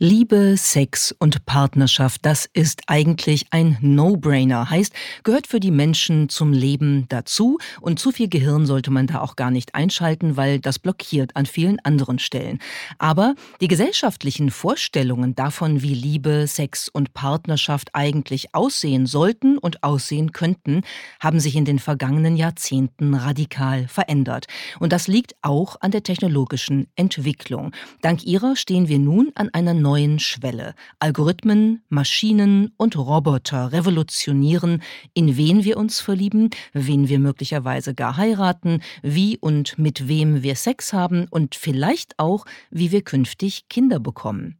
Liebe, Sex und Partnerschaft, das ist eigentlich ein No-Brainer. Heißt, gehört für die Menschen zum Leben dazu und zu viel Gehirn sollte man da auch gar nicht einschalten, weil das blockiert an vielen anderen Stellen. Aber die gesellschaftlichen Vorstellungen davon, wie Liebe, Sex und Partnerschaft eigentlich aussehen sollten und aussehen könnten, haben sich in den vergangenen Jahrzehnten radikal verändert. Und das liegt auch an der technologischen Entwicklung. Dank ihrer stehen wir nun an einer neuen Schwelle. Algorithmen, Maschinen und Roboter revolutionieren, in wen wir uns verlieben, wen wir möglicherweise gar heiraten, wie und mit wem wir Sex haben und vielleicht auch, wie wir künftig Kinder bekommen.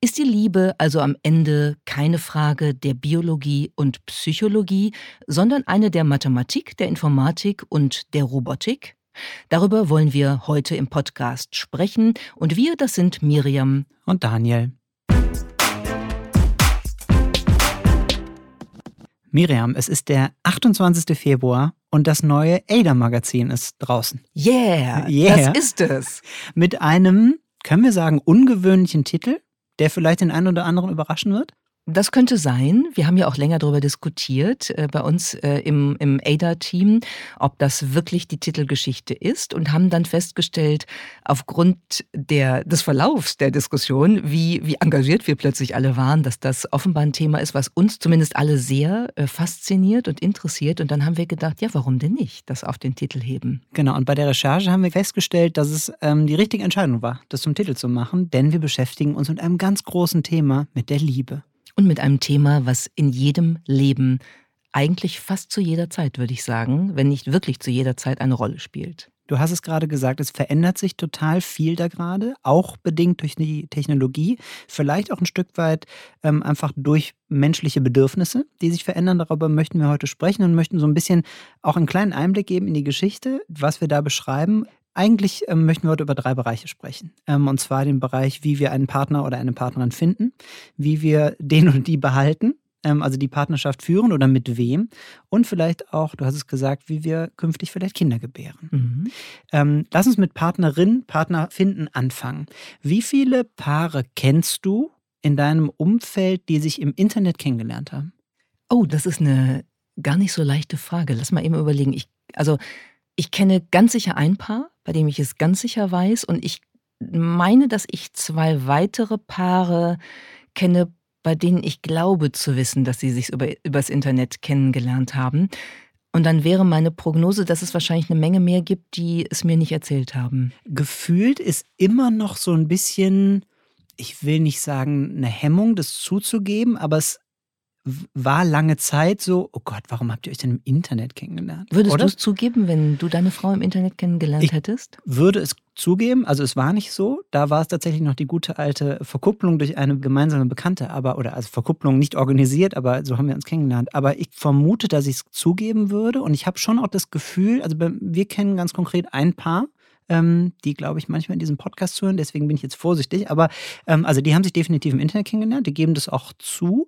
Ist die Liebe also am Ende keine Frage der Biologie und Psychologie, sondern eine der Mathematik, der Informatik und der Robotik? Darüber wollen wir heute im Podcast sprechen und wir, das sind Miriam und Daniel. Miriam, es ist der 28. Februar und das neue Ada-Magazin ist draußen. Yeah, yeah, das ist es. Mit einem, können wir sagen, ungewöhnlichen Titel, der vielleicht den einen oder anderen überraschen wird? Das könnte sein. Wir haben ja auch länger darüber diskutiert äh, bei uns äh, im, im ADA-Team, ob das wirklich die Titelgeschichte ist und haben dann festgestellt, aufgrund der, des Verlaufs der Diskussion, wie, wie engagiert wir plötzlich alle waren, dass das offenbar ein Thema ist, was uns zumindest alle sehr äh, fasziniert und interessiert. Und dann haben wir gedacht, ja, warum denn nicht das auf den Titel heben? Genau, und bei der Recherche haben wir festgestellt, dass es ähm, die richtige Entscheidung war, das zum Titel zu machen, denn wir beschäftigen uns mit einem ganz großen Thema, mit der Liebe und mit einem Thema, was in jedem Leben eigentlich fast zu jeder Zeit, würde ich sagen, wenn nicht wirklich zu jeder Zeit eine Rolle spielt. Du hast es gerade gesagt, es verändert sich total viel da gerade, auch bedingt durch die Technologie, vielleicht auch ein Stück weit ähm, einfach durch menschliche Bedürfnisse, die sich verändern. Darüber möchten wir heute sprechen und möchten so ein bisschen auch einen kleinen Einblick geben in die Geschichte, was wir da beschreiben. Eigentlich ähm, möchten wir heute über drei Bereiche sprechen. Ähm, und zwar den Bereich, wie wir einen Partner oder eine Partnerin finden, wie wir den und die behalten, ähm, also die Partnerschaft führen oder mit wem. Und vielleicht auch, du hast es gesagt, wie wir künftig vielleicht Kinder gebären. Mhm. Ähm, lass uns mit Partnerin, Partner finden anfangen. Wie viele Paare kennst du in deinem Umfeld, die sich im Internet kennengelernt haben? Oh, das ist eine gar nicht so leichte Frage. Lass mal eben überlegen. Ich, also ich kenne ganz sicher ein Paar, bei dem ich es ganz sicher weiß. Und ich meine, dass ich zwei weitere Paare kenne, bei denen ich glaube zu wissen, dass sie sich über, übers Internet kennengelernt haben. Und dann wäre meine Prognose, dass es wahrscheinlich eine Menge mehr gibt, die es mir nicht erzählt haben. Gefühlt ist immer noch so ein bisschen, ich will nicht sagen, eine Hemmung, das zuzugeben, aber es war lange Zeit so, oh Gott, warum habt ihr euch denn im Internet kennengelernt? Würdest du es zugeben, wenn du deine Frau im Internet kennengelernt ich hättest? Würde es zugeben, also es war nicht so. Da war es tatsächlich noch die gute alte Verkupplung durch eine gemeinsame Bekannte, aber, oder also Verkupplung nicht organisiert, aber so haben wir uns kennengelernt. Aber ich vermute, dass ich es zugeben würde und ich habe schon auch das Gefühl, also wir kennen ganz konkret ein Paar, ähm, die, glaube ich, manchmal in diesem Podcast hören. Deswegen bin ich jetzt vorsichtig. Aber ähm, also die haben sich definitiv im Internet kennengelernt, die geben das auch zu.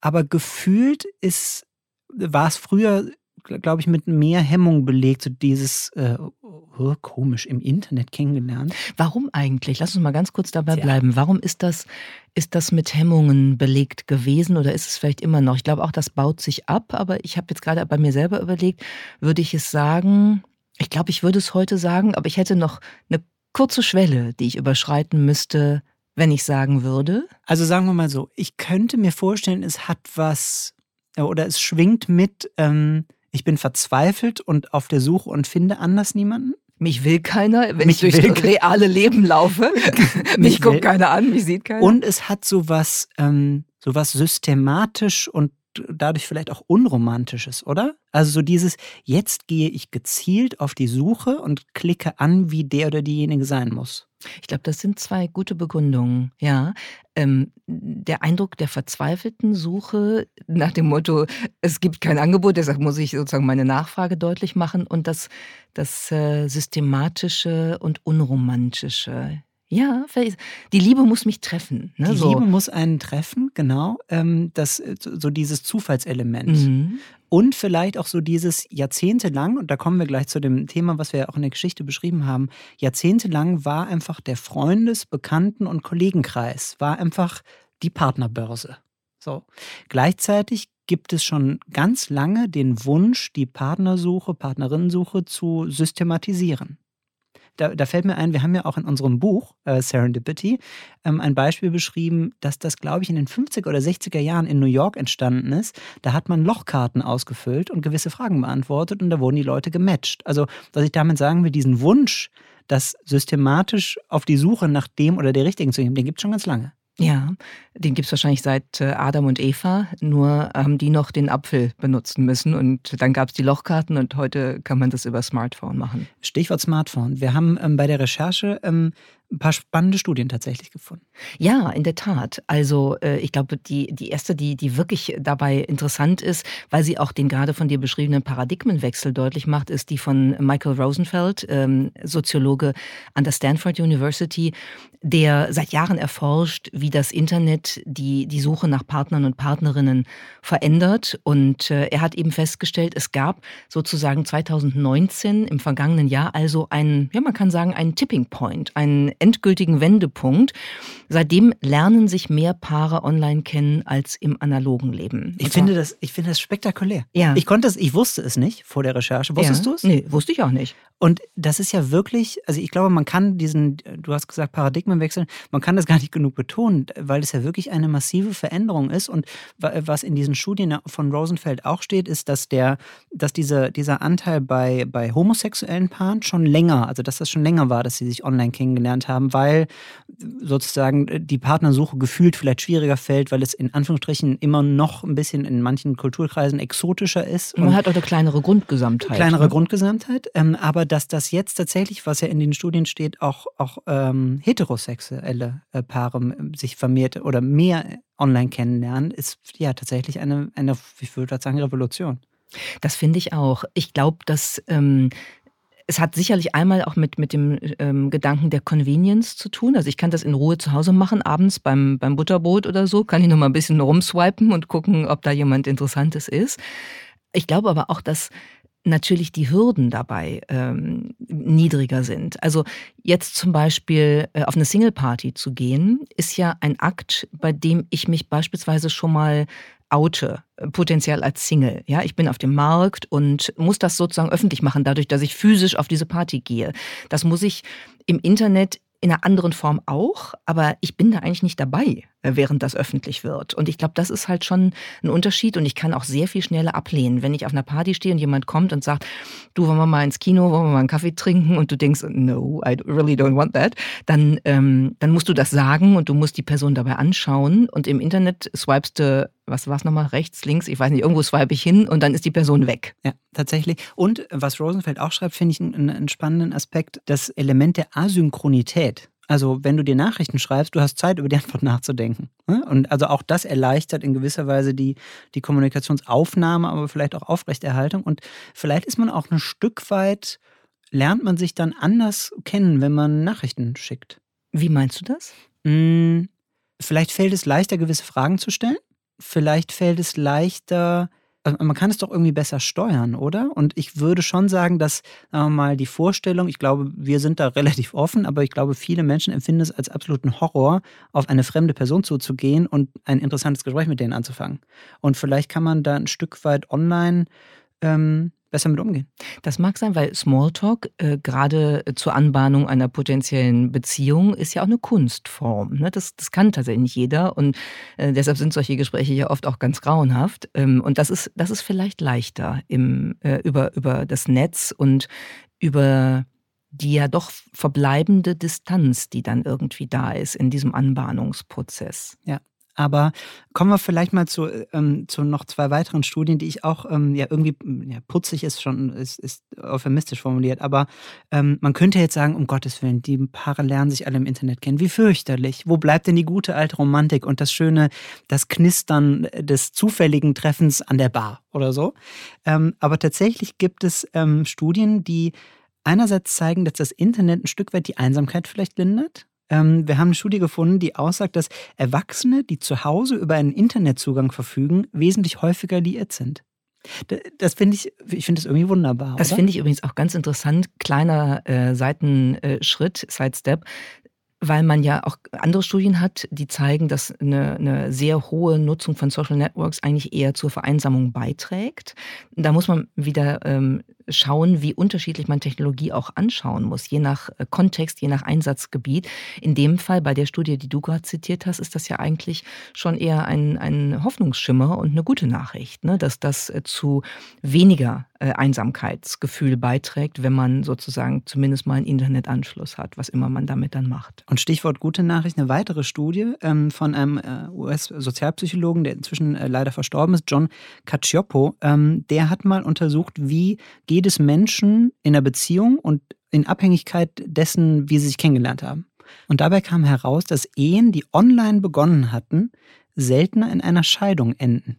Aber gefühlt ist, war es früher glaube ich, mit mehr Hemmung belegt, so dieses äh, oh, komisch im Internet kennengelernt. Warum eigentlich? Lass uns mal ganz kurz dabei ja. bleiben. Warum ist das, ist das mit Hemmungen belegt gewesen oder ist es vielleicht immer noch? Ich glaube auch, das baut sich ab, aber ich habe jetzt gerade bei mir selber überlegt, würde ich es sagen, glaube, ich würde es heute sagen, aber ich hätte noch eine kurze Schwelle, die ich überschreiten müsste, wenn ich sagen würde. Also sagen wir mal so, ich könnte mir vorstellen, es hat was äh, oder es schwingt mit, ähm, ich bin verzweifelt und auf der Suche und finde anders niemanden. Mich will keiner, wenn mich ich durchs reale Leben laufe. mich, mich guckt keiner an, mich sieht keiner. Und es hat sowas, ähm, sowas systematisch und dadurch vielleicht auch Unromantisches, oder? Also so dieses, jetzt gehe ich gezielt auf die Suche und klicke an, wie der oder diejenige sein muss. Ich glaube, das sind zwei gute Begründungen, ja. Ähm, der Eindruck der verzweifelten Suche nach dem Motto, es gibt kein Angebot, deshalb muss ich sozusagen meine Nachfrage deutlich machen und das, das äh, systematische und unromantische. Ja, die Liebe muss mich treffen. Ne? Die so. Liebe muss einen treffen, genau. Ähm, das, so dieses Zufallselement. Mhm. Und vielleicht auch so dieses jahrzehntelang, und da kommen wir gleich zu dem Thema, was wir auch in der Geschichte beschrieben haben, jahrzehntelang war einfach der Freundes-, Bekannten- und Kollegenkreis, war einfach die Partnerbörse. So. Gleichzeitig gibt es schon ganz lange den Wunsch, die Partnersuche, Partnerinnensuche zu systematisieren. Da, da, fällt mir ein, wir haben ja auch in unserem Buch äh, Serendipity ähm, ein Beispiel beschrieben, dass das, glaube ich, in den 50er oder 60er Jahren in New York entstanden ist. Da hat man Lochkarten ausgefüllt und gewisse Fragen beantwortet und da wurden die Leute gematcht. Also, was ich damit sagen will, diesen Wunsch, das systematisch auf die Suche nach dem oder der Richtigen zu nehmen, den gibt es schon ganz lange. Ja, den gibt es wahrscheinlich seit äh, Adam und Eva, nur haben die noch den Apfel benutzen müssen und dann gab es die Lochkarten und heute kann man das über Smartphone machen. Stichwort Smartphone. Wir haben ähm, bei der Recherche ähm, ein paar spannende Studien tatsächlich gefunden. Ja, in der Tat. Also äh, ich glaube, die, die erste, die, die wirklich dabei interessant ist, weil sie auch den gerade von dir beschriebenen Paradigmenwechsel deutlich macht, ist die von Michael Rosenfeld, ähm, Soziologe an der Stanford University, der seit Jahren erforscht, wie das Internet die, die Suche nach Partnern und Partnerinnen verändert. Und äh, er hat eben festgestellt, es gab sozusagen 2019 im vergangenen Jahr also einen, ja man kann sagen, einen Tipping Point, einen endgültigen Wendepunkt. Seitdem lernen sich mehr Paare online kennen als im analogen Leben. Ich finde, das, ich finde das spektakulär. Ja. Ich konnte es, ich wusste es nicht vor der Recherche. Wusstest ja. du es? Nee, wusste ich auch nicht. Und das ist ja wirklich, also ich glaube, man kann diesen, du hast gesagt, Paradigmenwechsel, man kann das gar nicht genug betonen, weil es ja wirklich eine massive Veränderung ist. Und was in diesen Studien von Rosenfeld auch steht, ist, dass der, dass diese, dieser Anteil bei, bei homosexuellen Paaren schon länger, also dass das schon länger war, dass sie sich online kennengelernt haben, weil sozusagen die Partnersuche gefühlt vielleicht schwieriger fällt, weil es in Anführungsstrichen immer noch ein bisschen in manchen Kulturkreisen exotischer ist. Und man hat auch eine kleinere Grundgesamtheit. Kleinere ne? Grundgesamtheit, ähm, aber dass das jetzt tatsächlich, was ja in den Studien steht, auch, auch ähm, heterosexuelle äh, Paare ähm, sich vermehrt oder mehr online kennenlernen, ist ja tatsächlich eine, eine ich würde sagen, Revolution. Das finde ich auch. Ich glaube, dass ähm, es hat sicherlich einmal auch mit, mit dem ähm, Gedanken der Convenience zu tun. Also ich kann das in Ruhe zu Hause machen, abends beim, beim Butterbrot oder so, kann ich noch mal ein bisschen rumswipen und gucken, ob da jemand Interessantes ist. Ich glaube aber auch, dass natürlich die Hürden dabei ähm, niedriger sind. Also jetzt zum Beispiel äh, auf eine Single-Party zu gehen, ist ja ein Akt, bei dem ich mich beispielsweise schon mal oute, äh, potenziell als Single. Ja, ich bin auf dem Markt und muss das sozusagen öffentlich machen, dadurch, dass ich physisch auf diese Party gehe. Das muss ich im Internet in einer anderen Form auch, aber ich bin da eigentlich nicht dabei, während das öffentlich wird. Und ich glaube, das ist halt schon ein Unterschied und ich kann auch sehr viel schneller ablehnen. Wenn ich auf einer Party stehe und jemand kommt und sagt, du, wollen wir mal ins Kino, wollen wir mal einen Kaffee trinken und du denkst, no, I really don't want that, dann, ähm, dann musst du das sagen und du musst die Person dabei anschauen und im Internet swipest du was war es nochmal, rechts, links, ich weiß nicht, irgendwo swipe ich hin und dann ist die Person weg. Ja, tatsächlich. Und was Rosenfeld auch schreibt, finde ich einen, einen spannenden Aspekt, das Element der Asynchronität. Also wenn du dir Nachrichten schreibst, du hast Zeit, über die Antwort nachzudenken. Ne? Und also auch das erleichtert in gewisser Weise die, die Kommunikationsaufnahme, aber vielleicht auch Aufrechterhaltung. Und vielleicht ist man auch ein Stück weit, lernt man sich dann anders kennen, wenn man Nachrichten schickt. Wie meinst du das? Hm, vielleicht fällt es leichter, gewisse Fragen zu stellen vielleicht fällt es leichter, man kann es doch irgendwie besser steuern, oder? Und ich würde schon sagen, dass, sagen wir mal, die Vorstellung, ich glaube, wir sind da relativ offen, aber ich glaube, viele Menschen empfinden es als absoluten Horror, auf eine fremde Person zuzugehen und ein interessantes Gespräch mit denen anzufangen. Und vielleicht kann man da ein Stück weit online ähm, besser mit umgehen. Das mag sein, weil Smalltalk äh, gerade zur Anbahnung einer potenziellen Beziehung ist ja auch eine Kunstform. Ne? Das, das kann tatsächlich nicht jeder und äh, deshalb sind solche Gespräche ja oft auch ganz grauenhaft. Ähm, und das ist, das ist vielleicht leichter im, äh, über, über das Netz und über die ja doch verbleibende Distanz, die dann irgendwie da ist in diesem Anbahnungsprozess. Ja, aber kommen wir vielleicht mal zu, ähm, zu noch zwei weiteren Studien, die ich auch ähm, ja irgendwie, ja, putzig ist schon, ist, ist euphemistisch formuliert, aber ähm, man könnte jetzt sagen, um Gottes Willen, die Paare lernen sich alle im Internet kennen. Wie fürchterlich. Wo bleibt denn die gute alte Romantik und das schöne, das Knistern des zufälligen Treffens an der Bar oder so? Ähm, aber tatsächlich gibt es ähm, Studien, die einerseits zeigen, dass das Internet ein Stück weit die Einsamkeit vielleicht lindert ähm, wir haben eine Studie gefunden, die aussagt, dass Erwachsene, die zu Hause über einen Internetzugang verfügen, wesentlich häufiger liiert sind. Das finde ich, ich finde es irgendwie wunderbar. Das finde ich übrigens auch ganz interessant. Kleiner äh, Seitenschritt, Sidestep weil man ja auch andere Studien hat, die zeigen, dass eine, eine, sehr hohe Nutzung von Social Networks eigentlich eher zur Vereinsamung beiträgt. Da muss man wieder ähm, schauen, wie unterschiedlich man Technologie auch anschauen muss, je nach äh, Kontext, je nach Einsatzgebiet. In dem Fall, bei der Studie, die du gerade zitiert hast, ist das ja eigentlich schon eher ein, ein Hoffnungsschimmer und eine gute Nachricht, ne? dass das äh, zu weniger äh, Einsamkeitsgefühl beiträgt, wenn man sozusagen zumindest mal einen Internetanschluss hat, was immer man damit dann macht. Und Stichwort gute Nachricht, eine weitere Studie ähm, von einem US-Sozialpsychologen, der inzwischen leider verstorben ist, John Cacioppo, ähm, der hat mal untersucht, wie geht es Menschen in einer Beziehung und in Abhängigkeit dessen, wie sie sich kennengelernt haben. Und dabei kam heraus, dass Ehen, die online begonnen hatten, seltener in einer Scheidung enden.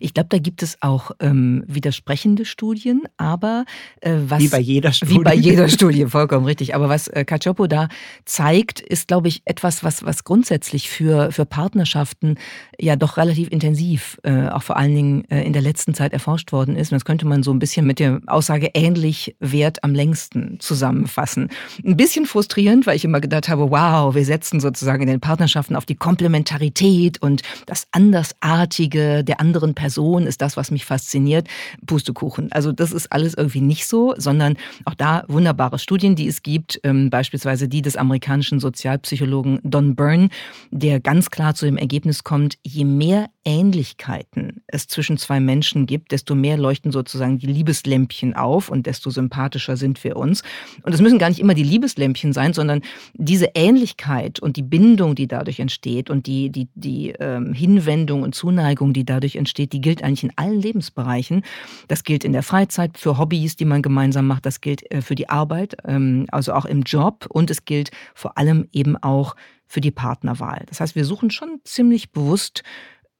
Ich glaube, da gibt es auch ähm, widersprechende Studien, aber äh, was. Wie bei jeder Studie. Wie bei jeder Studie, vollkommen richtig. Aber was äh, Cacioppo da zeigt, ist, glaube ich, etwas, was, was grundsätzlich für, für Partnerschaften ja doch relativ intensiv, äh, auch vor allen Dingen äh, in der letzten Zeit erforscht worden ist. Und das könnte man so ein bisschen mit der Aussage ähnlich wert am längsten zusammenfassen. Ein bisschen frustrierend, weil ich immer gedacht habe, wow, wir setzen sozusagen in den Partnerschaften auf die Komplementarität und das Andersartige der anderen anderen Person ist das, was mich fasziniert. Pustekuchen. Also das ist alles irgendwie nicht so, sondern auch da wunderbare Studien, die es gibt, ähm, beispielsweise die des amerikanischen Sozialpsychologen Don Byrne, der ganz klar zu dem Ergebnis kommt, je mehr Ähnlichkeiten es zwischen zwei Menschen gibt, desto mehr leuchten sozusagen die Liebeslämpchen auf und desto sympathischer sind wir uns. Und es müssen gar nicht immer die Liebeslämpchen sein, sondern diese Ähnlichkeit und die Bindung, die dadurch entsteht und die, die, die ähm, Hinwendung und Zuneigung, die dadurch entsteht, entsteht, die gilt eigentlich in allen Lebensbereichen. Das gilt in der Freizeit, für Hobbys, die man gemeinsam macht, das gilt äh, für die Arbeit, ähm, also auch im Job und es gilt vor allem eben auch für die Partnerwahl. Das heißt, wir suchen schon ziemlich bewusst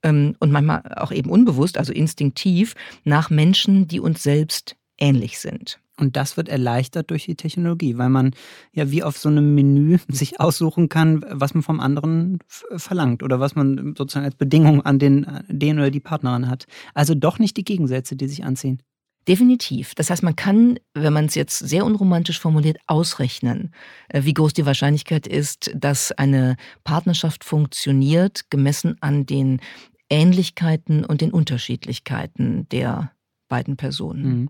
ähm, und manchmal auch eben unbewusst, also instinktiv, nach Menschen, die uns selbst ähnlich sind. Und das wird erleichtert durch die Technologie, weil man ja wie auf so einem Menü sich aussuchen kann, was man vom anderen verlangt oder was man sozusagen als Bedingung an den, den oder die Partnerin hat. Also doch nicht die Gegensätze, die sich anziehen. Definitiv. Das heißt, man kann, wenn man es jetzt sehr unromantisch formuliert, ausrechnen, äh, wie groß die Wahrscheinlichkeit ist, dass eine Partnerschaft funktioniert, gemessen an den Ähnlichkeiten und den Unterschiedlichkeiten der beiden Personen. Mhm.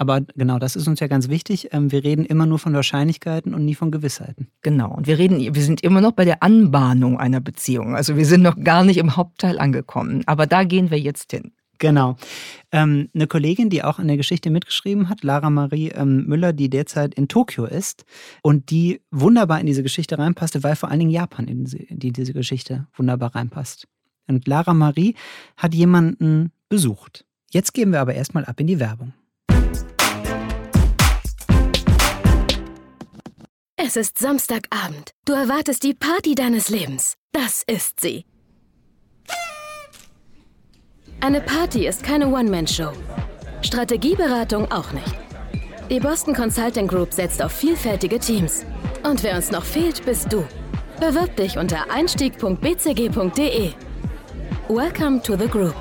Aber genau, das ist uns ja ganz wichtig. Ähm, wir reden immer nur von Wahrscheinlichkeiten und nie von Gewissheiten. Genau. Und wir reden, wir sind immer noch bei der Anbahnung einer Beziehung. Also wir sind noch gar nicht im Hauptteil angekommen. Aber da gehen wir jetzt hin. Genau. Ähm, eine Kollegin, die auch an der Geschichte mitgeschrieben hat, Lara Marie ähm, Müller, die derzeit in Tokio ist und die wunderbar in diese Geschichte reinpasste, weil vor allen Dingen Japan in die, die diese Geschichte wunderbar reinpasst. Und Lara Marie hat jemanden besucht. Jetzt gehen wir aber erstmal ab in die Werbung. Es ist Samstagabend. Du erwartest die Party deines Lebens. Das ist sie. Eine Party ist keine One-Man-Show. Strategieberatung auch nicht. Die Boston Consulting Group setzt auf vielfältige Teams. Und wer uns noch fehlt, bist du. Bewirb dich unter einstieg.bcg.de. Welcome to the Group.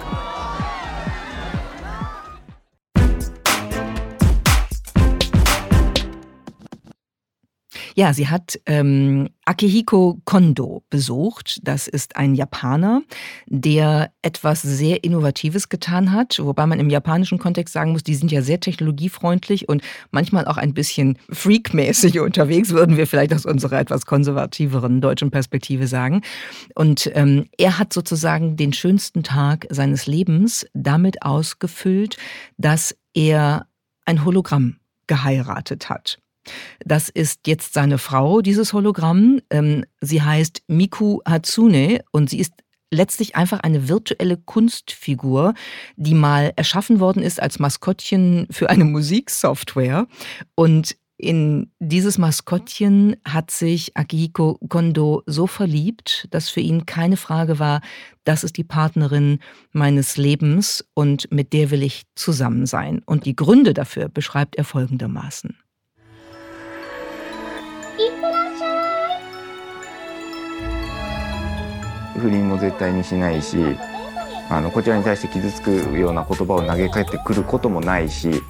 Ja, sie hat ähm, Akihiko Kondo besucht. Das ist ein Japaner, der etwas sehr Innovatives getan hat, wobei man im japanischen Kontext sagen muss, die sind ja sehr technologiefreundlich und manchmal auch ein bisschen freakmäßig unterwegs, würden wir vielleicht aus unserer etwas konservativeren deutschen Perspektive sagen. Und ähm, er hat sozusagen den schönsten Tag seines Lebens damit ausgefüllt, dass er ein Hologramm geheiratet hat. Das ist jetzt seine Frau, dieses Hologramm. Ähm, sie heißt Miku Hatsune und sie ist letztlich einfach eine virtuelle Kunstfigur, die mal erschaffen worden ist als Maskottchen für eine Musiksoftware. Und in dieses Maskottchen hat sich Akihiko Kondo so verliebt, dass für ihn keine Frage war, das ist die Partnerin meines Lebens und mit der will ich zusammen sein. Und die Gründe dafür beschreibt er folgendermaßen. 不倫も絶対にしないし あのこちらに対して傷つくような言葉を投げかけてくることもないし、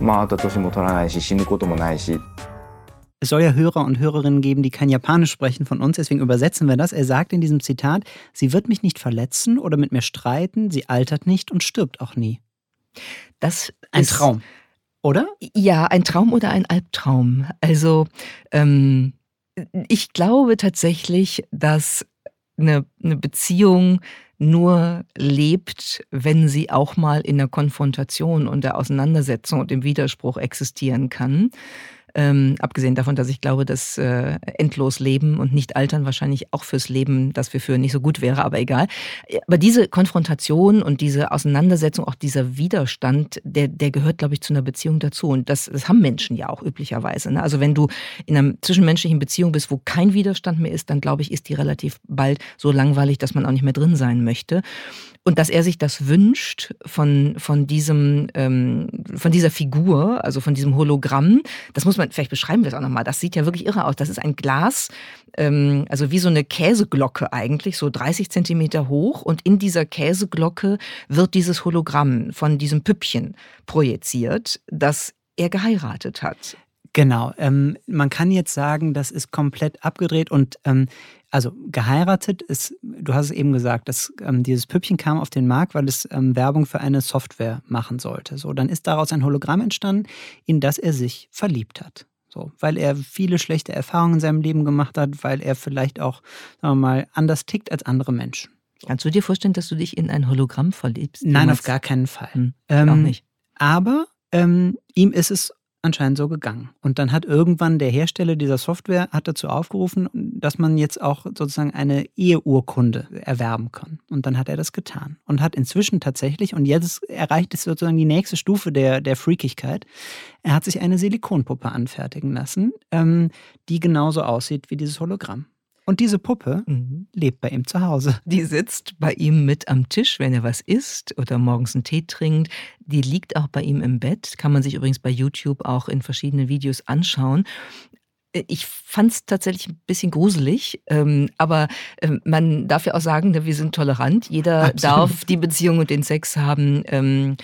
まあ、あと年も取らないし死ぬこともないし。Es soll ja Hörer und Hörerinnen geben, die kein Japanisch sprechen von uns, deswegen übersetzen wir das. Er sagt in diesem Zitat, sie wird mich nicht verletzen oder mit mir streiten, sie altert nicht und stirbt auch nie. Das ein ist, Traum, oder? Ja, ein Traum oder ein Albtraum. Also ähm, ich glaube tatsächlich, dass eine, eine Beziehung nur lebt, wenn sie auch mal in der Konfrontation und der Auseinandersetzung und im Widerspruch existieren kann. Ähm, abgesehen davon, dass ich glaube, dass äh, endlos Leben und nicht altern wahrscheinlich auch fürs Leben, das wir führen, nicht so gut wäre, aber egal. Aber diese Konfrontation und diese Auseinandersetzung, auch dieser Widerstand, der, der gehört, glaube ich, zu einer Beziehung dazu. Und das, das haben Menschen ja auch üblicherweise. Ne? Also wenn du in einer zwischenmenschlichen Beziehung bist, wo kein Widerstand mehr ist, dann glaube ich, ist die relativ bald so langweilig, dass man auch nicht mehr drin sein möchte. Und dass er sich das wünscht von, von, diesem, ähm, von dieser Figur, also von diesem Hologramm, das muss man, vielleicht beschreiben wir es auch nochmal, das sieht ja wirklich irre aus. Das ist ein Glas, ähm, also wie so eine Käseglocke eigentlich, so 30 Zentimeter hoch. Und in dieser Käseglocke wird dieses Hologramm von diesem Püppchen projiziert, das er geheiratet hat. Genau. Ähm, man kann jetzt sagen, das ist komplett abgedreht und ähm, also geheiratet ist, du hast es eben gesagt, dass ähm, dieses Püppchen kam auf den Markt, weil es ähm, Werbung für eine Software machen sollte. So, dann ist daraus ein Hologramm entstanden, in das er sich verliebt hat. So, weil er viele schlechte Erfahrungen in seinem Leben gemacht hat, weil er vielleicht auch, sagen wir mal, anders tickt als andere Menschen. Kannst du dir vorstellen, dass du dich in ein Hologramm verliebst? Nein, auf gar keinen Fall. Hm, ähm, auch nicht. Aber ähm, ihm ist es anscheinend so gegangen. Und dann hat irgendwann der Hersteller dieser Software hat dazu aufgerufen, dass man jetzt auch sozusagen eine Eheurkunde erwerben kann. Und dann hat er das getan und hat inzwischen tatsächlich, und jetzt erreicht es sozusagen die nächste Stufe der, der Freakigkeit, er hat sich eine Silikonpuppe anfertigen lassen, ähm, die genauso aussieht wie dieses Hologramm. Und diese Puppe mhm. lebt bei ihm zu Hause. Die sitzt bei ihm mit am Tisch, wenn er was isst oder morgens einen Tee trinkt. Die liegt auch bei ihm im Bett. Kann man sich übrigens bei YouTube auch in verschiedenen Videos anschauen. Ich fand es tatsächlich ein bisschen gruselig, ähm, aber ähm, man darf ja auch sagen, ne, wir sind tolerant. Jeder Absolut. darf die Beziehung und den Sex haben, ähm,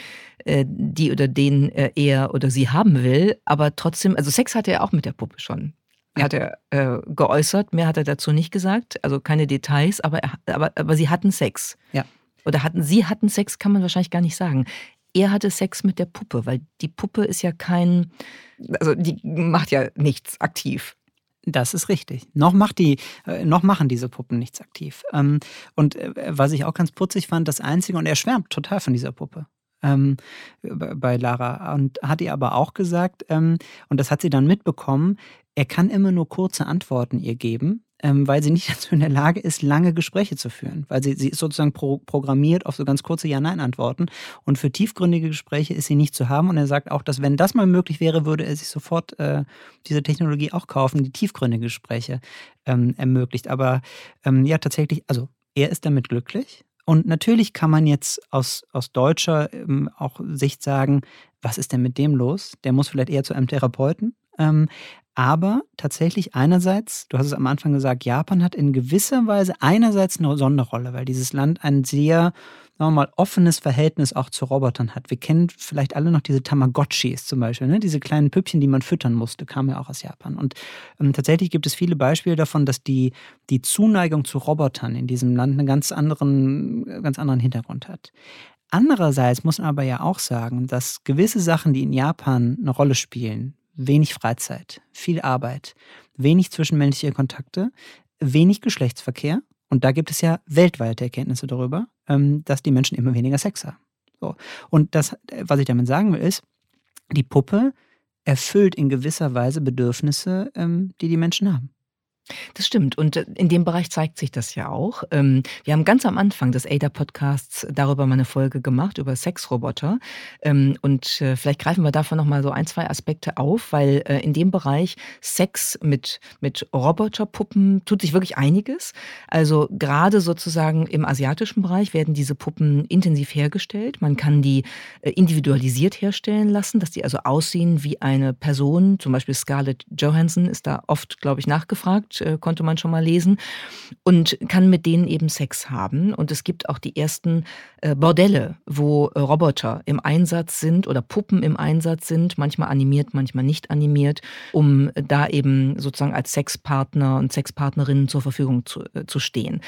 äh, die oder den äh, er oder sie haben will. Aber trotzdem, also Sex hatte er auch mit der Puppe schon hat er äh, geäußert. Mehr hat er dazu nicht gesagt, also keine Details, aber, er, aber, aber sie hatten Sex. Ja. Oder hatten sie hatten Sex, kann man wahrscheinlich gar nicht sagen. Er hatte Sex mit der Puppe, weil die Puppe ist ja kein, also die macht ja nichts aktiv. Das ist richtig. Noch, macht die, äh, noch machen diese Puppen nichts aktiv. Ähm, und äh, was ich auch ganz putzig fand, das Einzige, und er schwärmt total von dieser Puppe ähm, bei Lara und hat ihr aber auch gesagt, ähm, und das hat sie dann mitbekommen, er kann immer nur kurze Antworten ihr geben, ähm, weil sie nicht dazu in der Lage ist, lange Gespräche zu führen. Weil sie, sie ist sozusagen pro, programmiert auf so ganz kurze Ja-Nein-Antworten. Und für tiefgründige Gespräche ist sie nicht zu haben. Und er sagt auch, dass wenn das mal möglich wäre, würde er sich sofort äh, diese Technologie auch kaufen, die tiefgründige Gespräche ähm, ermöglicht. Aber ähm, ja, tatsächlich, also er ist damit glücklich. Und natürlich kann man jetzt aus, aus deutscher ähm, auch Sicht sagen, was ist denn mit dem los? Der muss vielleicht eher zu einem Therapeuten. Ähm, aber tatsächlich einerseits, du hast es am Anfang gesagt, Japan hat in gewisser Weise einerseits eine Sonderrolle, weil dieses Land ein sehr, sagen offenes Verhältnis auch zu Robotern hat. Wir kennen vielleicht alle noch diese Tamagotchis zum Beispiel, ne? diese kleinen Püppchen, die man füttern musste, kamen ja auch aus Japan. Und ähm, tatsächlich gibt es viele Beispiele davon, dass die, die Zuneigung zu Robotern in diesem Land einen ganz anderen, ganz anderen Hintergrund hat. Andererseits muss man aber ja auch sagen, dass gewisse Sachen, die in Japan eine Rolle spielen, wenig Freizeit, viel Arbeit, wenig zwischenmenschliche Kontakte, wenig Geschlechtsverkehr. Und da gibt es ja weltweite Erkenntnisse darüber, ähm, dass die Menschen immer weniger Sex haben. So. Und das, was ich damit sagen will, ist, die Puppe erfüllt in gewisser Weise Bedürfnisse, ähm, die die Menschen haben. Das stimmt. Und äh, in dem Bereich zeigt sich das ja auch. Ähm, wir haben ganz am Anfang des ADA-Podcasts darüber mal eine Folge gemacht, über Sexroboter. Ähm, und äh, vielleicht greifen wir davon nochmal so ein, zwei Aspekte auf, weil äh, in dem Bereich Sex mit, mit Roboterpuppen tut sich wirklich einiges. Also gerade sozusagen im asiatischen Bereich werden diese Puppen intensiv hergestellt. Man kann die individualisiert herstellen lassen, dass die also aussehen wie eine Person. Zum Beispiel Scarlett Johansson ist da oft, glaube ich, nachgefragt sagt, äh, konnte man schon mal lesen, und kann mit denen eben Sex haben. Und es gibt auch die ersten äh, Bordelle, wo äh, Roboter im Einsatz sind oder Puppen im Einsatz sind, manchmal animiert, manchmal nicht animiert, um da eben sozusagen als Sexpartner und Sexpartnerinnen zur Verfügung zu, zu stehen.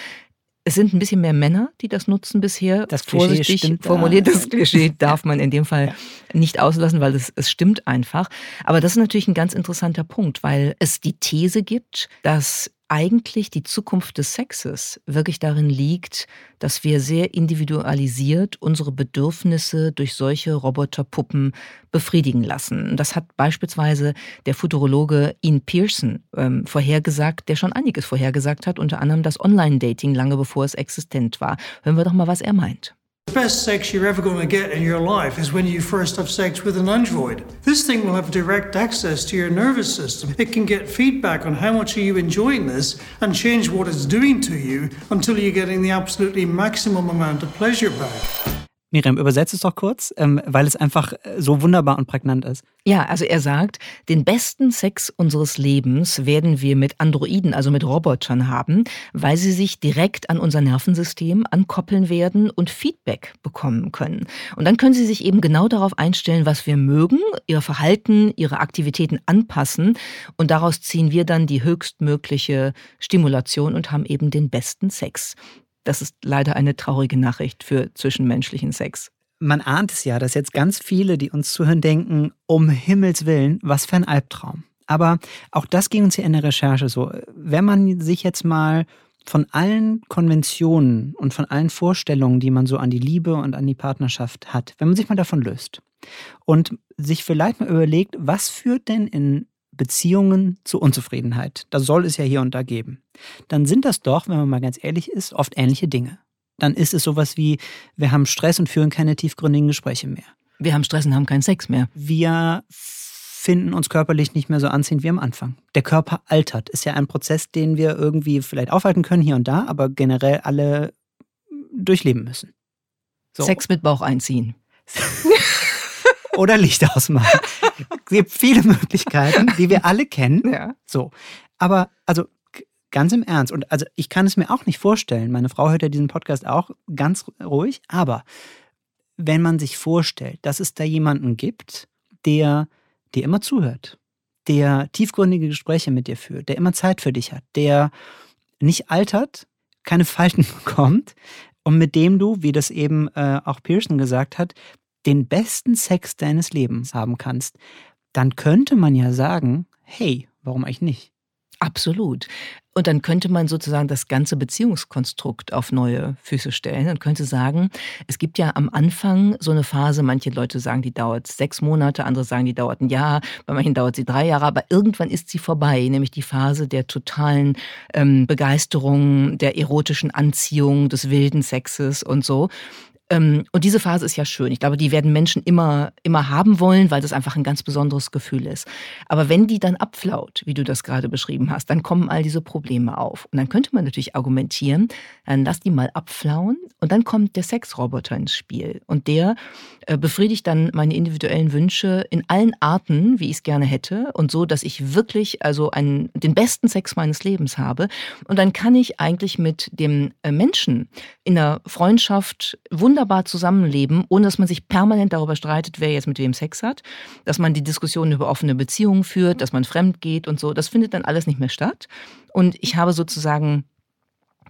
Es sind ein bisschen mehr Männer, die das nutzen bisher. Das Vorsichtig formuliert, das Klischee darf man in dem Fall ja. nicht auslassen, weil es, es stimmt einfach. Aber das ist natürlich ein ganz interessanter Punkt, weil es die These gibt, dass eigentlich die Zukunft des Sexes wirklich darin liegt, dass wir sehr individualisiert unsere Bedürfnisse durch solche Roboterpuppen befriedigen lassen. Das hat beispielsweise der Futurologe Ian Pearson ähm, vorhergesagt, der schon einiges vorhergesagt hat, unter anderem das Online-Dating lange bevor es existent war. Hören wir doch mal, was er meint. The best sex you're ever going to get in your life is when you first have sex with an android. This thing will have direct access to your nervous system. It can get feedback on how much are you enjoying this and change what it's doing to you until you're getting the absolutely maximum amount of pleasure back. Miriam, übersetzt es doch kurz, ähm, weil es einfach äh, so wunderbar und prägnant ist. Ja, also er sagt, den besten Sex unseres Lebens werden wir mit Androiden, also mit Robotern haben, weil sie sich direkt an unser Nervensystem ankoppeln werden und Feedback bekommen können. Und dann können sie sich eben genau darauf einstellen, was wir mögen, ihr Verhalten, ihre Aktivitäten anpassen und daraus ziehen wir dann die höchstmögliche Stimulation und haben eben den besten Sex. Das ist leider eine traurige Nachricht für zwischenmenschlichen Sex. Man ahnt es ja, dass jetzt ganz viele, die uns zuhören, denken, um Himmels Willen, was für ein Albtraum. Aber auch das ging uns hier in der Recherche so. Wenn man sich jetzt mal von allen Konventionen und von allen Vorstellungen, die man so an die Liebe und an die Partnerschaft hat, wenn man sich mal davon löst und sich vielleicht mal überlegt, was führt denn in Beziehungen zu Unzufriedenheit. Das soll es ja hier und da geben. Dann sind das doch, wenn man mal ganz ehrlich ist, oft ähnliche Dinge. Dann ist es sowas wie, wir haben Stress und führen keine tiefgründigen Gespräche mehr. Wir haben Stress und haben keinen Sex mehr. Wir finden uns körperlich nicht mehr so anziehend wie am Anfang. Der Körper altert. Ist ja ein Prozess, den wir irgendwie vielleicht aufhalten können hier und da, aber generell alle durchleben müssen. So. Sex mit Bauch einziehen. oder Licht ausmachen. Es gibt viele Möglichkeiten, die wir alle kennen. Ja. So. Aber also ganz im Ernst, und also ich kann es mir auch nicht vorstellen, meine Frau hört ja diesen Podcast auch ganz ruhig, aber wenn man sich vorstellt, dass es da jemanden gibt, der dir immer zuhört, der tiefgründige Gespräche mit dir führt, der immer Zeit für dich hat, der nicht altert, keine Falten bekommt und mit dem du, wie das eben äh, auch Pearson gesagt hat, den besten Sex deines Lebens haben kannst, dann könnte man ja sagen, hey, warum eigentlich nicht? Absolut. Und dann könnte man sozusagen das ganze Beziehungskonstrukt auf neue Füße stellen und könnte sagen, es gibt ja am Anfang so eine Phase, manche Leute sagen, die dauert sechs Monate, andere sagen, die dauert ein Jahr, bei manchen dauert sie drei Jahre, aber irgendwann ist sie vorbei, nämlich die Phase der totalen ähm, Begeisterung, der erotischen Anziehung, des wilden Sexes und so. Ähm, und diese Phase ist ja schön. Ich glaube, die werden Menschen immer, immer haben wollen, weil das einfach ein ganz besonderes Gefühl ist. Aber wenn die dann abflaut, wie du das gerade beschrieben hast, dann kommen all diese Probleme auf. Und dann könnte man natürlich argumentieren, dann lass die mal abflauen und dann kommt der Sexroboter ins Spiel. Und der äh, befriedigt dann meine individuellen Wünsche in allen Arten, wie ich es gerne hätte und so, dass ich wirklich also einen, den besten Sex meines Lebens habe. Und dann kann ich eigentlich mit dem äh, Menschen in der Freundschaft wunderbar wunderbar zusammenleben, ohne dass man sich permanent darüber streitet, wer jetzt mit wem Sex hat, dass man die Diskussion über offene Beziehungen führt, dass man fremd geht und so. Das findet dann alles nicht mehr statt. Und ich habe sozusagen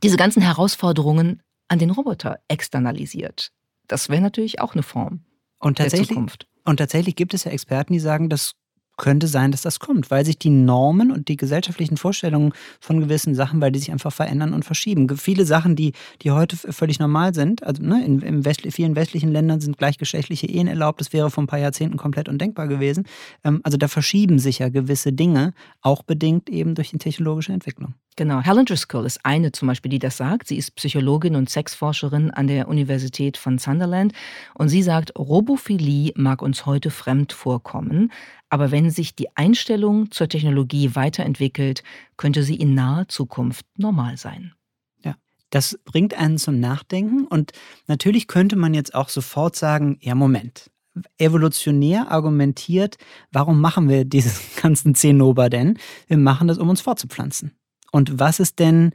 diese ganzen Herausforderungen an den Roboter externalisiert. Das wäre natürlich auch eine Form und tatsächlich, der Zukunft. Und tatsächlich gibt es ja Experten, die sagen, das könnte sein, dass das kommt, weil sich die Normen und die gesellschaftlichen Vorstellungen von gewissen Sachen, weil die sich einfach verändern und verschieben. Viele Sachen, die, die heute völlig normal sind, also ne, in, in West, vielen westlichen Ländern sind gleichgeschlechtliche Ehen erlaubt, das wäre vor ein paar Jahrzehnten komplett undenkbar gewesen. Ähm, also da verschieben sich ja gewisse Dinge, auch bedingt eben durch die technologische Entwicklung. Genau, Helen Driscoll ist eine zum Beispiel, die das sagt. Sie ist Psychologin und Sexforscherin an der Universität von Sunderland und sie sagt, Robophilie mag uns heute fremd vorkommen, aber wenn sich die Einstellung zur Technologie weiterentwickelt, könnte sie in naher Zukunft normal sein. Ja, das bringt einen zum Nachdenken und natürlich könnte man jetzt auch sofort sagen, ja Moment, evolutionär argumentiert, warum machen wir diesen ganzen Zinnober denn? Wir machen das, um uns fortzupflanzen Und was ist denn,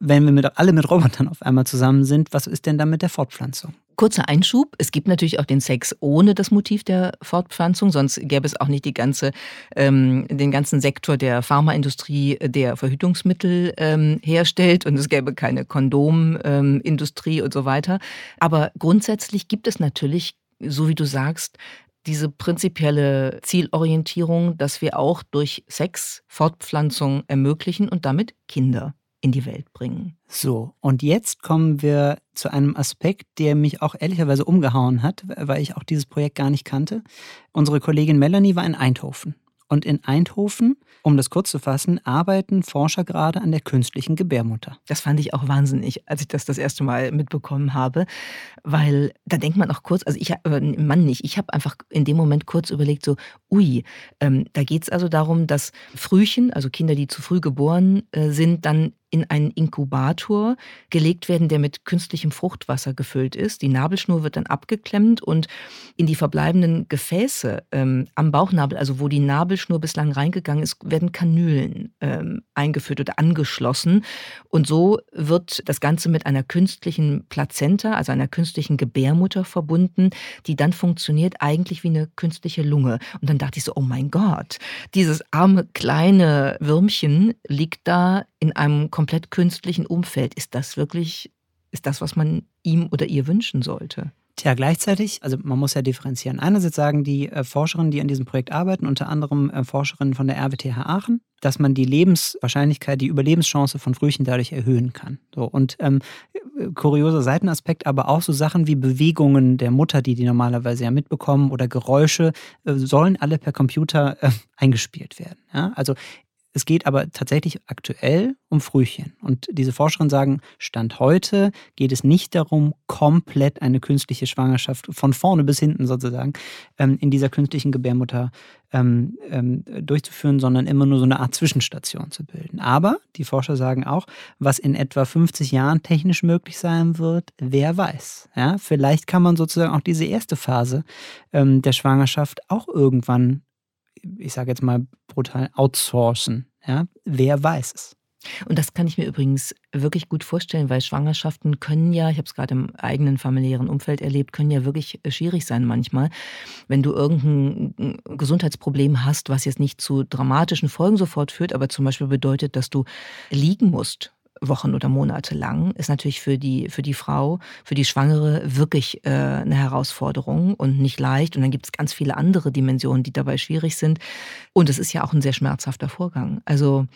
wenn wir mit, alle mit Robotern auf einmal zusammen sind, was ist denn dann mit der Fortpflanzung? Kurzer Einschub. Es gibt natürlich auch den Sex ohne das Motiv der Fortpflanzung, sonst gäbe es auch nicht die ganze, ähm, den ganzen Sektor der Pharmaindustrie, der Verhütungsmittel ähm, herstellt und es gäbe keine Kondomindustrie ähm, und so weiter. Aber grundsätzlich gibt es natürlich, so wie du sagst, diese prinzipielle Zielorientierung, dass wir auch durch Sex Fortpflanzung ermöglichen und damit Kinder in die Welt bringen. So, und jetzt kommen wir zu einem Aspekt, der mich auch ehrlicherweise umgehauen hat, weil ich auch dieses Projekt gar nicht kannte. Unsere Kollegin Melanie war in Eindhoven und in Eindhoven, um das kurz zu fassen, arbeiten Forscher gerade an der künstlichen Gebärmutter. Das fand ich auch wahnsinnig, als ich das das erste Mal mitbekommen habe, weil da denkt man auch kurz, also ich, äh, Mann nicht, ich habe einfach in dem Moment kurz überlegt, so, ui, ähm, da geht es also darum, dass Frühchen, also Kinder, die zu früh geboren äh, sind, dann in einen Inkubator gelegt werden, der mit künstlichem Fruchtwasser gefüllt ist. Die Nabelschnur wird dann abgeklemmt und in die verbleibenden Gefäße ähm, am Bauchnabel, also wo die Nabelschnur bislang reingegangen ist, werden Kanülen ähm, eingeführt oder angeschlossen. Und so wird das Ganze mit einer künstlichen Plazenta, also einer künstlichen Gebärmutter verbunden, die dann funktioniert eigentlich wie eine künstliche Lunge. Und dann dachte ich so, oh mein Gott, dieses arme kleine Würmchen liegt da in einem komplett künstlichen Umfeld. Ist das wirklich, ist das, was man ihm oder ihr wünschen sollte? Tja, gleichzeitig, also man muss ja differenzieren. Einerseits sagen die äh, Forscherinnen, die an diesem Projekt arbeiten, unter anderem äh, Forscherinnen von der RWTH Aachen, dass man die Lebenswahrscheinlichkeit, die Überlebenschance von Frühchen dadurch erhöhen kann. So, und ähm, kurioser Seitenaspekt, aber auch so Sachen wie Bewegungen der Mutter, die die normalerweise ja mitbekommen, oder Geräusche, äh, sollen alle per Computer äh, eingespielt werden. Ja? Also es geht aber tatsächlich aktuell um Frühchen. Und diese Forscherinnen sagen, Stand heute geht es nicht darum, komplett eine künstliche Schwangerschaft von vorne bis hinten sozusagen ähm, in dieser künstlichen Gebärmutter ähm, ähm, durchzuführen, sondern immer nur so eine Art Zwischenstation zu bilden. Aber die Forscher sagen auch, was in etwa 50 Jahren technisch möglich sein wird, wer weiß. Ja, vielleicht kann man sozusagen auch diese erste Phase der Schwangerschaft auch irgendwann ich sage jetzt mal brutal, outsourcen. Ja? Wer weiß es? Und das kann ich mir übrigens wirklich gut vorstellen, weil Schwangerschaften können ja, ich habe es gerade im eigenen familiären Umfeld erlebt, können ja wirklich äh, schwierig sein manchmal. Wenn du irgendein Gesundheitsproblem hast, was jetzt nicht zu dramatischen Folgen sofort führt, aber zum Beispiel bedeutet, dass du liegen musst Wochen oder Monate lang, ist natürlich für die, für die Frau, für die Schwangere wirklich äh, eine Herausforderung und nicht leicht. Und dann gibt es ganz viele andere Dimensionen, die dabei schwierig sind. Und es ist ja auch ein sehr schmerzhafter Vorgang. Also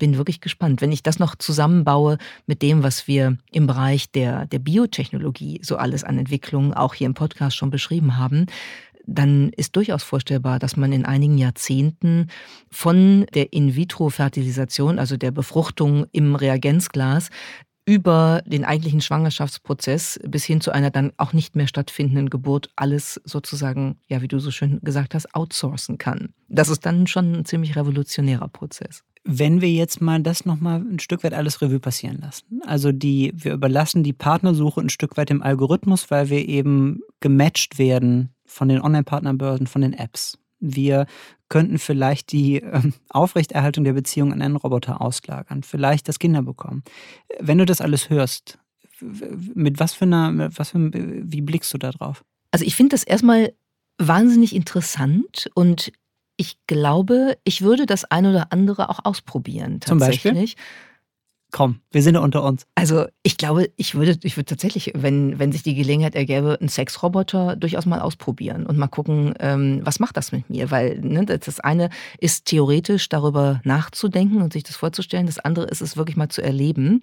bin wirklich gespannt. Wenn ich das noch zusammenbaue mit dem, was wir im Bereich der, der Biotechnologie so alles an Entwicklungen auch hier im Podcast schon beschrieben haben, dann ist durchaus vorstellbar, dass man in einigen Jahrzehnten von der In-vitro-Fertilisation, also der Befruchtung im Reagenzglas, über den eigentlichen Schwangerschaftsprozess bis hin zu einer dann auch nicht mehr stattfindenden Geburt alles sozusagen, ja, wie du so schön gesagt hast, outsourcen kann. Das ist dann schon ein ziemlich revolutionärer Prozess. Wenn wir jetzt mal das nochmal ein Stück weit alles Revue passieren lassen. Also die, wir überlassen die Partnersuche ein Stück weit dem Algorithmus, weil wir eben gematcht werden von den Online-Partnerbörsen, von den Apps. Wir könnten vielleicht die äh, Aufrechterhaltung der Beziehung an einen Roboter auslagern, vielleicht das Kinder bekommen. Wenn du das alles hörst, mit was für einer, was für, wie blickst du da drauf? Also ich finde das erstmal wahnsinnig interessant und ich glaube, ich würde das eine oder andere auch ausprobieren tatsächlich. Zum Beispiel? Komm, wir sind ja unter uns. Also ich glaube, ich würde, ich würde tatsächlich, wenn, wenn sich die Gelegenheit ergäbe, einen Sexroboter durchaus mal ausprobieren und mal gucken, ähm, was macht das mit mir? Weil ne, das eine ist theoretisch darüber nachzudenken und sich das vorzustellen, das andere ist es wirklich mal zu erleben.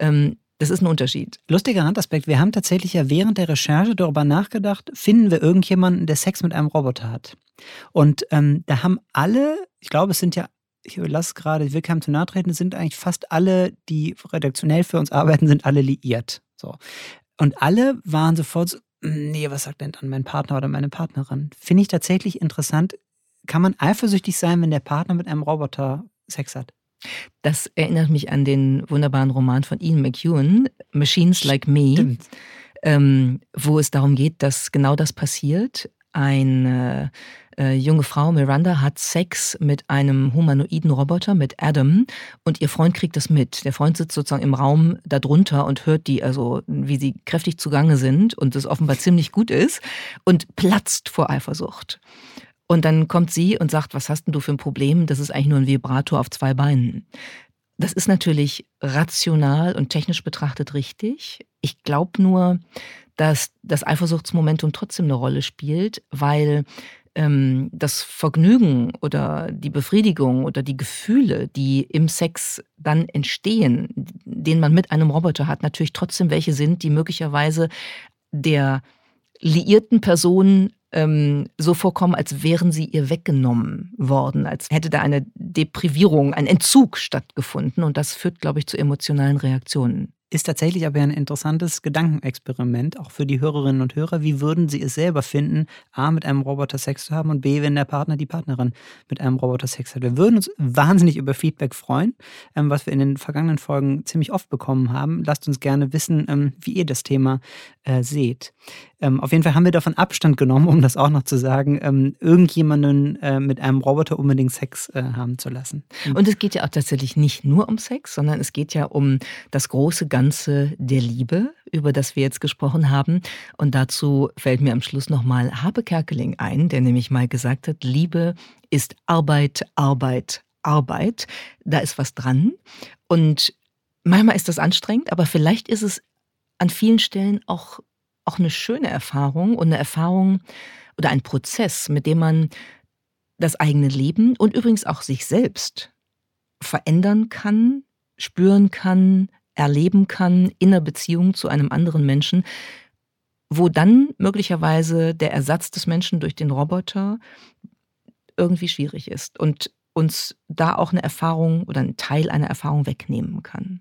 Ähm, das ist ein Unterschied. Lustiger Randaspekt. Wir haben tatsächlich ja während der Recherche darüber nachgedacht, finden wir irgendjemanden, der Sex mit einem Roboter hat. Und ähm, da haben alle, ich glaube, es sind ja ich lasse gerade, ich will keinem zu nahe treten, es sind eigentlich fast alle, die redaktionell für uns arbeiten, sind alle liiert. So. Und alle waren sofort so, nee, was sagt denn dann mein Partner oder meine Partnerin? Finde ich tatsächlich interessant. Kann man eifersüchtig sein, wenn der Partner mit einem Roboter Sex hat? Das erinnert mich an den wunderbaren Roman von Ian McEwan, Machines Like Me, ähm, wo es darum geht, dass genau das passiert eine äh, junge Frau, Miranda, hat Sex mit einem humanoiden Roboter, mit Adam, und ihr Freund kriegt das mit. Der Freund sitzt sozusagen im Raum darunter und hört die, also wie sie kräftig zugange sind und es offenbar ziemlich gut ist und platzt vor Eifersucht. Und dann kommt sie und sagt, was hast denn du für ein Problem? Das ist eigentlich nur ein Vibrator auf zwei Beinen. Das ist natürlich rational und technisch betrachtet richtig. Ich glaube nur, dass das Eifersuchtsmomentum trotzdem eine Rolle spielt, weil ähm, das Vergnügen oder die Befriedigung oder die Gefühle, die im Sex dann entstehen, den man mit einem Roboter hat, natürlich trotzdem welche sind, die möglicherweise der liierten Person ähm, so vorkommen, als wären sie ihr weggenommen worden, als hätte da eine Deprivierung, ein Entzug stattgefunden. Und das führt, glaube ich, zu emotionalen Reaktionen. Ist tatsächlich aber ein interessantes Gedankenexperiment, auch für die Hörerinnen und Hörer. Wie würden sie es selber finden, A, mit einem Roboter Sex zu haben und B, wenn der Partner, die Partnerin mit einem Roboter Sex hat? Wir würden uns wahnsinnig über Feedback freuen, ähm, was wir in den vergangenen Folgen ziemlich oft bekommen haben. Lasst uns gerne wissen, ähm, wie ihr das Thema äh, seht. Ähm, auf jeden Fall haben wir davon Abstand genommen, um das auch noch zu sagen, ähm, irgendjemanden äh, mit einem Roboter unbedingt Sex äh, haben zu lassen. Und es geht ja auch tatsächlich nicht nur um Sex, sondern es geht ja um das große Ganze der Liebe, über das wir jetzt gesprochen haben. Und dazu fällt mir am Schluss nochmal Habe Kerkeling ein, der nämlich mal gesagt hat, Liebe ist Arbeit, Arbeit, Arbeit. Da ist was dran. Und manchmal ist das anstrengend, aber vielleicht ist es an vielen Stellen auch auch eine schöne Erfahrung und eine Erfahrung oder ein Prozess, mit dem man das eigene Leben und übrigens auch sich selbst verändern kann, spüren kann, erleben kann in einer Beziehung zu einem anderen Menschen, wo dann möglicherweise der Ersatz des Menschen durch den Roboter irgendwie schwierig ist und uns da auch eine Erfahrung oder einen Teil einer Erfahrung wegnehmen kann.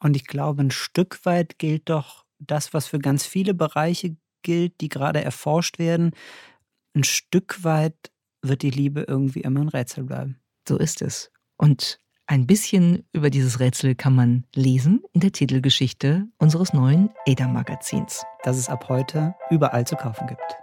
Und ich glaube, ein Stück weit gilt doch das, was für ganz viele Bereiche gilt, die gerade erforscht werden. Ein Stück weit wird die Liebe irgendwie immer ein Rätsel bleiben. So ist es. Und ein bisschen über dieses Rätsel kann man lesen in der Titelgeschichte unseres neuen ADA-Magazins. Das es ab heute überall zu kaufen gibt.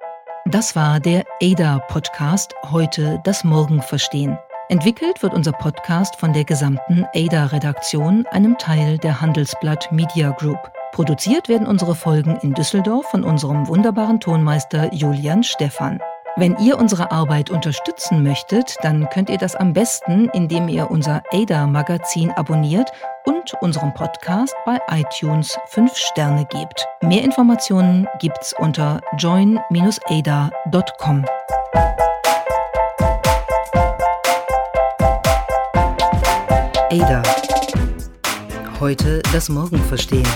Das war der ADA-Podcast Heute das Morgen verstehen. Entwickelt wird unser Podcast von der gesamten ADA-Redaktion, einem Teil der Handelsblatt Media Group. Produziert werden unsere Folgen in Düsseldorf von unserem wunderbaren Tonmeister Julian Stephan. Wenn ihr unsere Arbeit unterstützen möchtet, dann könnt ihr das am besten, indem ihr unser ADA-Magazin abonniert und unserem Podcast bei iTunes 5 Sterne gebt. Mehr Informationen gibt's unter join-ada.com. ADA. Heute das Morgen verstehen.